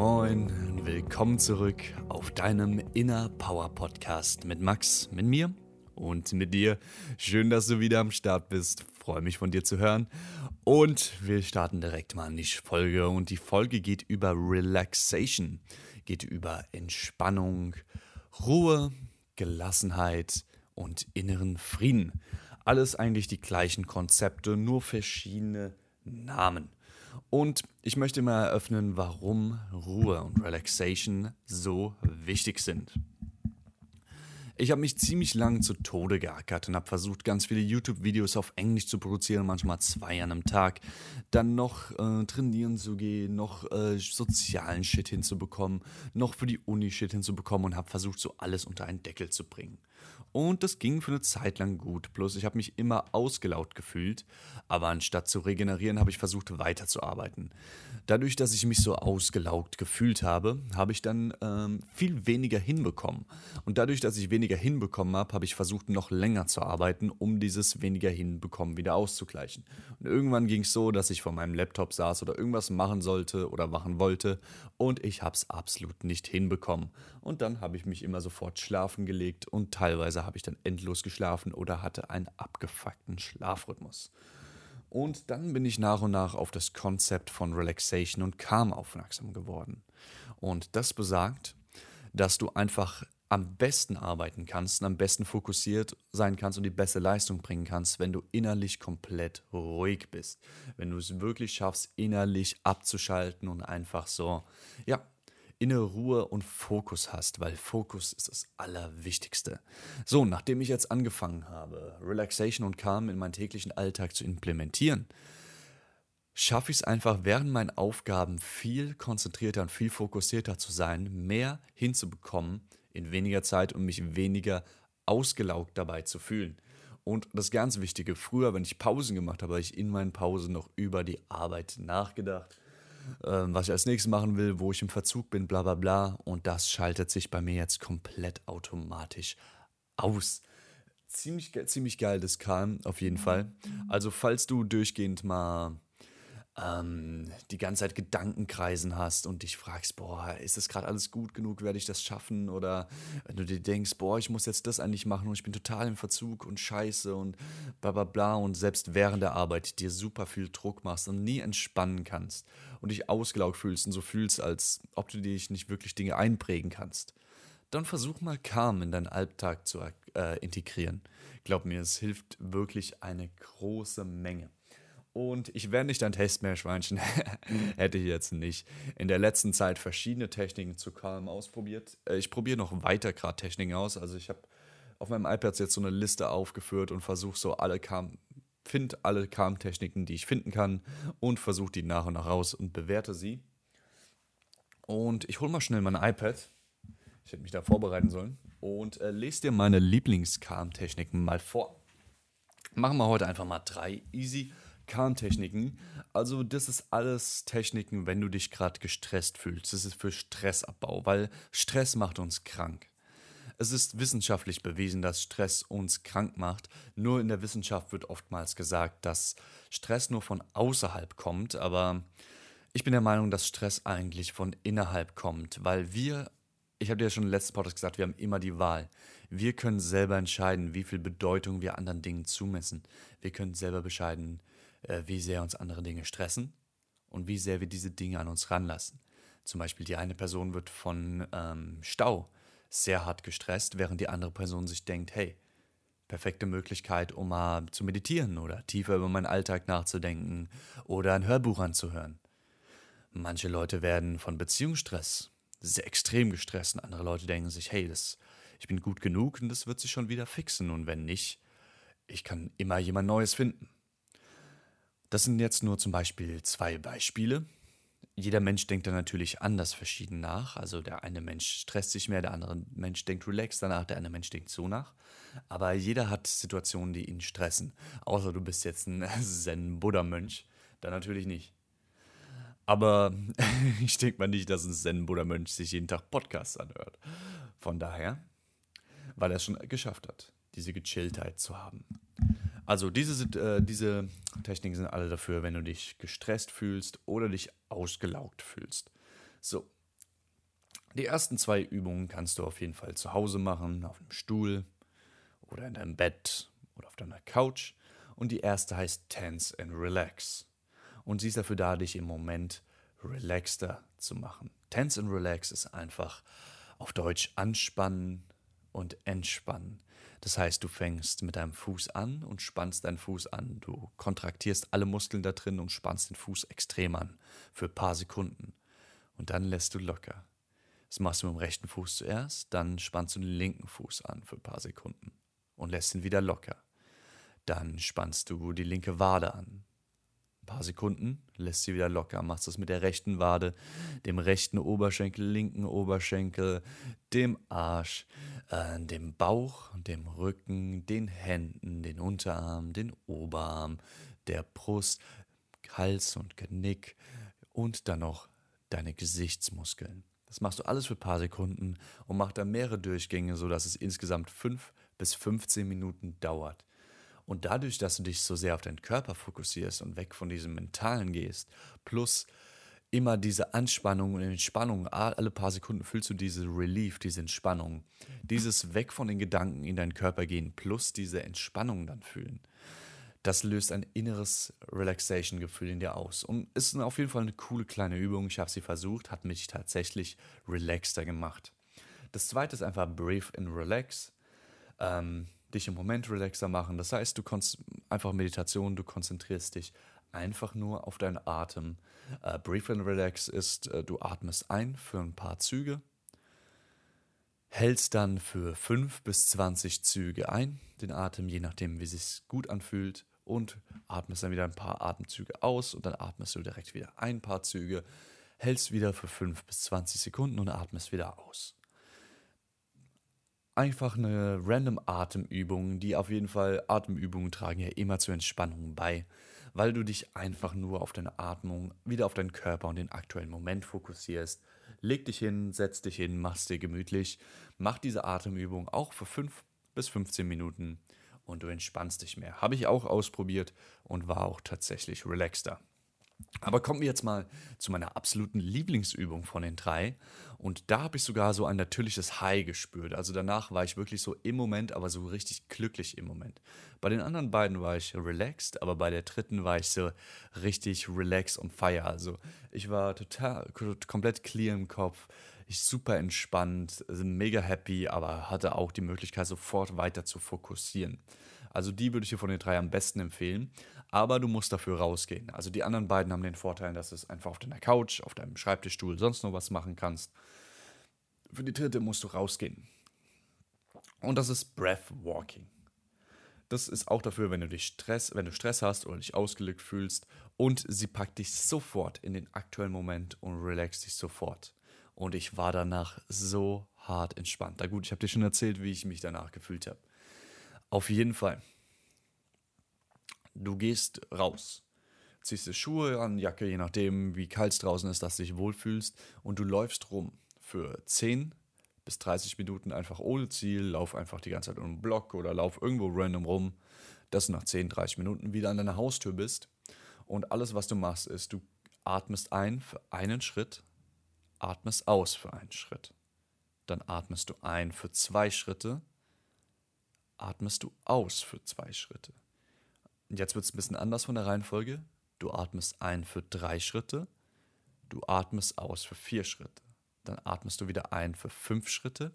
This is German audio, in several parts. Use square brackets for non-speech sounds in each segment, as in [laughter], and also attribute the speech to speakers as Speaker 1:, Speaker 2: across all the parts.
Speaker 1: moin, willkommen zurück auf deinem Inner Power Podcast mit Max, mit mir und mit dir. Schön, dass du wieder am Start bist. Freue mich von dir zu hören. Und wir starten direkt mal in die Folge. Und die Folge geht über Relaxation, geht über Entspannung, Ruhe, Gelassenheit und inneren Frieden. Alles eigentlich die gleichen Konzepte, nur verschiedene Namen. Und ich möchte mal eröffnen, warum Ruhe und Relaxation so wichtig sind. Ich habe mich ziemlich lang zu Tode geackert und habe versucht, ganz viele YouTube-Videos auf Englisch zu produzieren, manchmal zwei an einem Tag. Dann noch äh, trainieren zu gehen, noch äh, sozialen Shit hinzubekommen, noch für die Uni Shit hinzubekommen und habe versucht, so alles unter einen Deckel zu bringen. Und das ging für eine Zeit lang gut. Bloß ich habe mich immer ausgelaugt gefühlt. Aber anstatt zu regenerieren, habe ich versucht weiterzuarbeiten. Dadurch, dass ich mich so ausgelaugt gefühlt habe, habe ich dann ähm, viel weniger hinbekommen. Und dadurch, dass ich weniger hinbekommen habe, habe ich versucht, noch länger zu arbeiten, um dieses weniger hinbekommen wieder auszugleichen. Und irgendwann ging es so, dass ich vor meinem Laptop saß oder irgendwas machen sollte oder machen wollte. Und ich habe es absolut nicht hinbekommen. Und dann habe ich mich immer sofort schlafen gelegt und teilweise Teilweise habe ich dann endlos geschlafen oder hatte einen abgefuckten Schlafrhythmus. Und dann bin ich nach und nach auf das Konzept von Relaxation und Calm aufmerksam geworden. Und das besagt, dass du einfach am besten arbeiten kannst, am besten fokussiert sein kannst und die beste Leistung bringen kannst, wenn du innerlich komplett ruhig bist. Wenn du es wirklich schaffst, innerlich abzuschalten und einfach so, ja, innere Ruhe und Fokus hast, weil Fokus ist das Allerwichtigste. So, nachdem ich jetzt angefangen habe, Relaxation und Calm in meinen täglichen Alltag zu implementieren, schaffe ich es einfach während meinen Aufgaben viel konzentrierter und viel fokussierter zu sein, mehr hinzubekommen in weniger Zeit und mich weniger ausgelaugt dabei zu fühlen. Und das ganz Wichtige, früher, wenn ich Pausen gemacht habe, habe ich in meinen Pausen noch über die Arbeit nachgedacht ähm, was ich als nächstes machen will, wo ich im Verzug bin, bla bla bla. Und das schaltet sich bei mir jetzt komplett automatisch aus. Ziemlich, ziemlich geil, das Calm, auf jeden Fall. Also, falls du durchgehend mal ähm, die ganze Zeit Gedankenkreisen hast und dich fragst, boah, ist das gerade alles gut genug, werde ich das schaffen? Oder wenn du dir denkst, boah, ich muss jetzt das eigentlich machen und ich bin total im Verzug und scheiße und bla bla bla und selbst während der Arbeit dir super viel Druck machst und nie entspannen kannst und dich ausgelaugt fühlst und so fühlst, als ob du dich nicht wirklich Dinge einprägen kannst, dann versuch mal Calm in deinen Alltag zu äh, integrieren. Glaub mir, es hilft wirklich eine große Menge. Und ich wäre nicht ein Testmeerschweinchen, [laughs] hätte ich jetzt nicht. In der letzten Zeit verschiedene Techniken zu Calm ausprobiert. Äh, ich probiere noch weiter gerade Techniken aus. Also ich habe auf meinem iPad jetzt so eine Liste aufgeführt und versuche so alle Calm, finde alle Calm-Techniken, die ich finden kann und versuche die nach und nach raus und bewerte sie. Und ich hole mal schnell mein iPad. Ich hätte mich da vorbereiten sollen. Und äh, lese dir meine Lieblings-Calm-Techniken mal vor. Machen wir heute einfach mal drei easy Kahntechniken. Also das ist alles Techniken, wenn du dich gerade gestresst fühlst. Das ist für Stressabbau, weil Stress macht uns krank. Es ist wissenschaftlich bewiesen, dass Stress uns krank macht. Nur in der Wissenschaft wird oftmals gesagt, dass Stress nur von außerhalb kommt, aber ich bin der Meinung, dass Stress eigentlich von innerhalb kommt, weil wir, ich habe dir ja schon im letzten Podcast gesagt, wir haben immer die Wahl. Wir können selber entscheiden, wie viel Bedeutung wir anderen Dingen zumessen. Wir können selber entscheiden, äh, wie sehr uns andere Dinge stressen und wie sehr wir diese Dinge an uns ranlassen. Zum Beispiel die eine Person wird von ähm, Stau sehr hart gestresst, während die andere Person sich denkt, hey, perfekte Möglichkeit, um mal zu meditieren oder tiefer über meinen Alltag nachzudenken oder ein Hörbuch anzuhören. Manche Leute werden von Beziehungsstress sehr extrem gestresst und andere Leute denken sich, hey, das, ich bin gut genug und das wird sich schon wieder fixen und wenn nicht, ich kann immer jemand Neues finden. Das sind jetzt nur zum Beispiel zwei Beispiele. jeder Mensch denkt dann natürlich anders verschieden nach. Also der eine Mensch stresst sich mehr, der andere Mensch denkt relaxed danach, der andere Mensch denkt so nach. Aber jeder hat Situationen, die ihn stressen. Außer du bist jetzt ein [laughs] Zen-Buddha-Mönch. Dann natürlich nicht. Aber [laughs] ich denke mal nicht, dass ein Zen-Buddha-Mönch sich jeden Tag Podcasts anhört. Von daher, weil er es schon geschafft hat, diese Gechilltheit zu haben. Also diese, äh, diese Techniken sind alle dafür, wenn du dich gestresst fühlst oder dich ausgelaugt fühlst. So. Die ersten zwei Übungen kannst du auf jeden Fall zu Hause machen, auf einem Stuhl oder in deinem Bett oder auf deiner Couch. Und die erste heißt Tense and Relax. Und sie ist dafür da, dich im Moment relaxter zu machen. Tense and Relax ist einfach auf Deutsch anspannen und entspannen. Das heißt, du fängst mit deinem Fuß an und spannst deinen Fuß an. Du kontraktierst alle Muskeln da drin und spannst den Fuß extrem an für ein paar Sekunden. Und dann lässt du locker. Das machst du mit dem rechten Fuß zuerst, dann spannst du den linken Fuß an für ein paar Sekunden und lässt ihn wieder locker. Dann spannst du die linke Wade an, paar Sekunden, lässt sie wieder locker, machst das mit der rechten Wade, dem rechten Oberschenkel, linken Oberschenkel, dem Arsch, äh, dem Bauch, dem Rücken, den Händen, den Unterarm, den Oberarm, der Brust, Hals und Genick und dann noch deine Gesichtsmuskeln. Das machst du alles für ein paar Sekunden und mach dann mehrere Durchgänge, sodass es insgesamt 5 bis 15 Minuten dauert. Und dadurch, dass du dich so sehr auf deinen Körper fokussierst und weg von diesem Mentalen gehst, plus immer diese Anspannung und Entspannung, alle paar Sekunden fühlst du diese Relief, diese Entspannung, dieses weg von den Gedanken in deinen Körper gehen, plus diese Entspannung dann fühlen. Das löst ein inneres Relaxation-Gefühl in dir aus. Und ist auf jeden Fall eine coole kleine Übung. Ich habe sie versucht, hat mich tatsächlich relaxter gemacht. Das zweite ist einfach Breathe and Relax. Ähm, dich im Moment relaxer machen. Das heißt, du kannst einfach Meditation, du konzentrierst dich einfach nur auf deinen Atem. Äh, Brief and Relax ist, äh, du atmest ein für ein paar Züge, hältst dann für 5 bis 20 Züge ein, den Atem, je nachdem, wie es sich gut anfühlt, und atmest dann wieder ein paar Atemzüge aus und dann atmest du direkt wieder ein paar Züge, hältst wieder für 5 bis 20 Sekunden und atmest wieder aus einfach eine random Atemübung, die auf jeden Fall Atemübungen tragen ja immer zur Entspannung bei, weil du dich einfach nur auf deine Atmung, wieder auf deinen Körper und den aktuellen Moment fokussierst. Leg dich hin, setz dich hin, mach's dir gemütlich, mach diese Atemübung auch für 5 bis 15 Minuten und du entspannst dich mehr. Habe ich auch ausprobiert und war auch tatsächlich relaxter. Aber kommen wir jetzt mal zu meiner absoluten Lieblingsübung von den drei. Und da habe ich sogar so ein natürliches High gespürt. Also danach war ich wirklich so im Moment, aber so richtig glücklich im Moment. Bei den anderen beiden war ich relaxed, aber bei der dritten war ich so richtig relaxed und fire. Also ich war total, komplett clear im Kopf. Ich super entspannt, also mega happy, aber hatte auch die Möglichkeit, sofort weiter zu fokussieren. Also die würde ich dir von den drei am besten empfehlen. Aber du musst dafür rausgehen. Also die anderen beiden haben den Vorteil, dass du es einfach auf deiner Couch, auf deinem Schreibtischstuhl, sonst noch was machen kannst. Für die dritte musst du rausgehen. Und das ist Breath Walking. Das ist auch dafür, wenn du dich Stress, wenn du Stress hast oder dich ausgelegt fühlst und sie packt dich sofort in den aktuellen Moment und relaxt dich sofort. Und ich war danach so hart entspannt. Na gut, ich habe dir schon erzählt, wie ich mich danach gefühlt habe. Auf jeden Fall. Du gehst raus, ziehst dir Schuhe an, Jacke, je nachdem, wie kalt es draußen ist, dass du dich wohlfühlst, und du läufst rum für 10 bis 30 Minuten einfach ohne Ziel, lauf einfach die ganze Zeit um einen Block oder lauf irgendwo random rum, dass du nach 10, 30 Minuten wieder an deiner Haustür bist. Und alles, was du machst, ist, du atmest ein für einen Schritt, atmest aus für einen Schritt. Dann atmest du ein für zwei Schritte, atmest du aus für zwei Schritte. Und jetzt wird es ein bisschen anders von der Reihenfolge. Du atmest ein für drei Schritte, du atmest aus für vier Schritte. Dann atmest du wieder ein für fünf Schritte,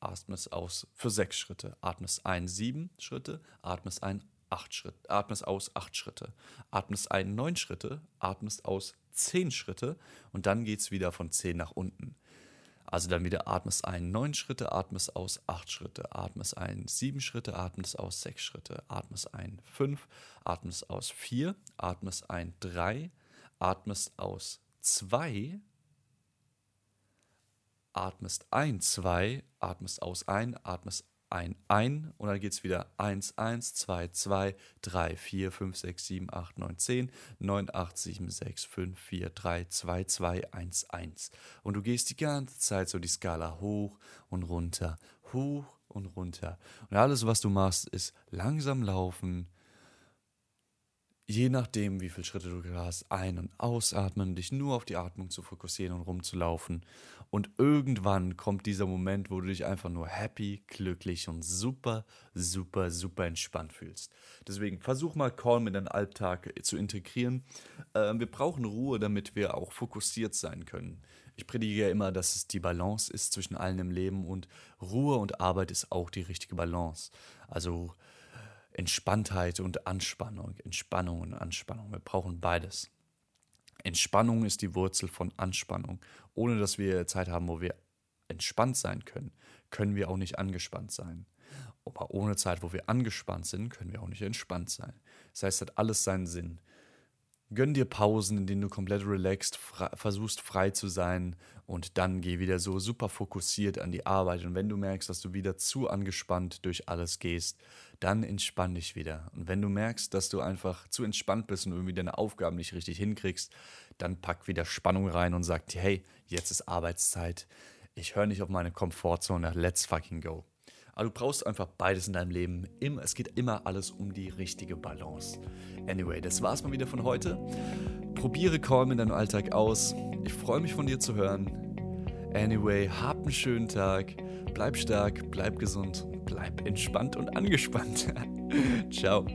Speaker 1: atmest aus für sechs Schritte, atmest ein sieben Schritte, atmest ein acht Schritte, atmest aus acht Schritte, atmest ein neun Schritte, atmest aus zehn Schritte und dann geht es wieder von zehn nach unten. Also dann wieder atmest ein neun Schritte, atmest aus acht Schritte, atmest ein sieben Schritte, atmest aus sechs Schritte, atmest ein fünf, atmest aus vier, atmest ein drei, atmest aus 2, atmest ein, 2, atmest aus, ein, atmest ein, ein und dann geht es wieder 1, 1, 2, 2, 3, 4, 5, 6, 7, 8, 9, 10, 9, 8, 7, 6, 5, 4, 3, 2, 2, 1, 1. Und du gehst die ganze Zeit so die Skala hoch und runter, hoch und runter. Und alles, was du machst, ist langsam laufen, je nachdem, wie viele Schritte du hast, ein- und ausatmen, dich nur auf die Atmung zu fokussieren und rumzulaufen. Und irgendwann kommt dieser Moment, wo du dich einfach nur happy, glücklich und super, super, super entspannt fühlst. Deswegen versuch mal Calm in deinen Alltag zu integrieren. Äh, wir brauchen Ruhe, damit wir auch fokussiert sein können. Ich predige ja immer, dass es die Balance ist zwischen allen im Leben und Ruhe und Arbeit ist auch die richtige Balance. Also Entspanntheit und Anspannung, Entspannung und Anspannung. Wir brauchen beides. Entspannung ist die Wurzel von Anspannung. Ohne dass wir Zeit haben, wo wir entspannt sein können, können wir auch nicht angespannt sein. Aber ohne Zeit, wo wir angespannt sind, können wir auch nicht entspannt sein. Das heißt, hat alles seinen Sinn. Gönn dir Pausen, in denen du komplett relaxed, frei, versuchst frei zu sein und dann geh wieder so super fokussiert an die Arbeit. Und wenn du merkst, dass du wieder zu angespannt durch alles gehst, dann entspann dich wieder. Und wenn du merkst, dass du einfach zu entspannt bist und irgendwie deine Aufgaben nicht richtig hinkriegst, dann pack wieder Spannung rein und sag dir, hey, jetzt ist Arbeitszeit. Ich höre nicht auf meine Komfortzone. Let's fucking go. Aber du brauchst einfach beides in deinem Leben. Es geht immer alles um die richtige Balance. Anyway, das war's mal wieder von heute. Probiere Calm in deinem Alltag aus. Ich freue mich von dir zu hören. Anyway, hab einen schönen Tag. Bleib stark, bleib gesund, bleib entspannt und angespannt. [laughs] Ciao.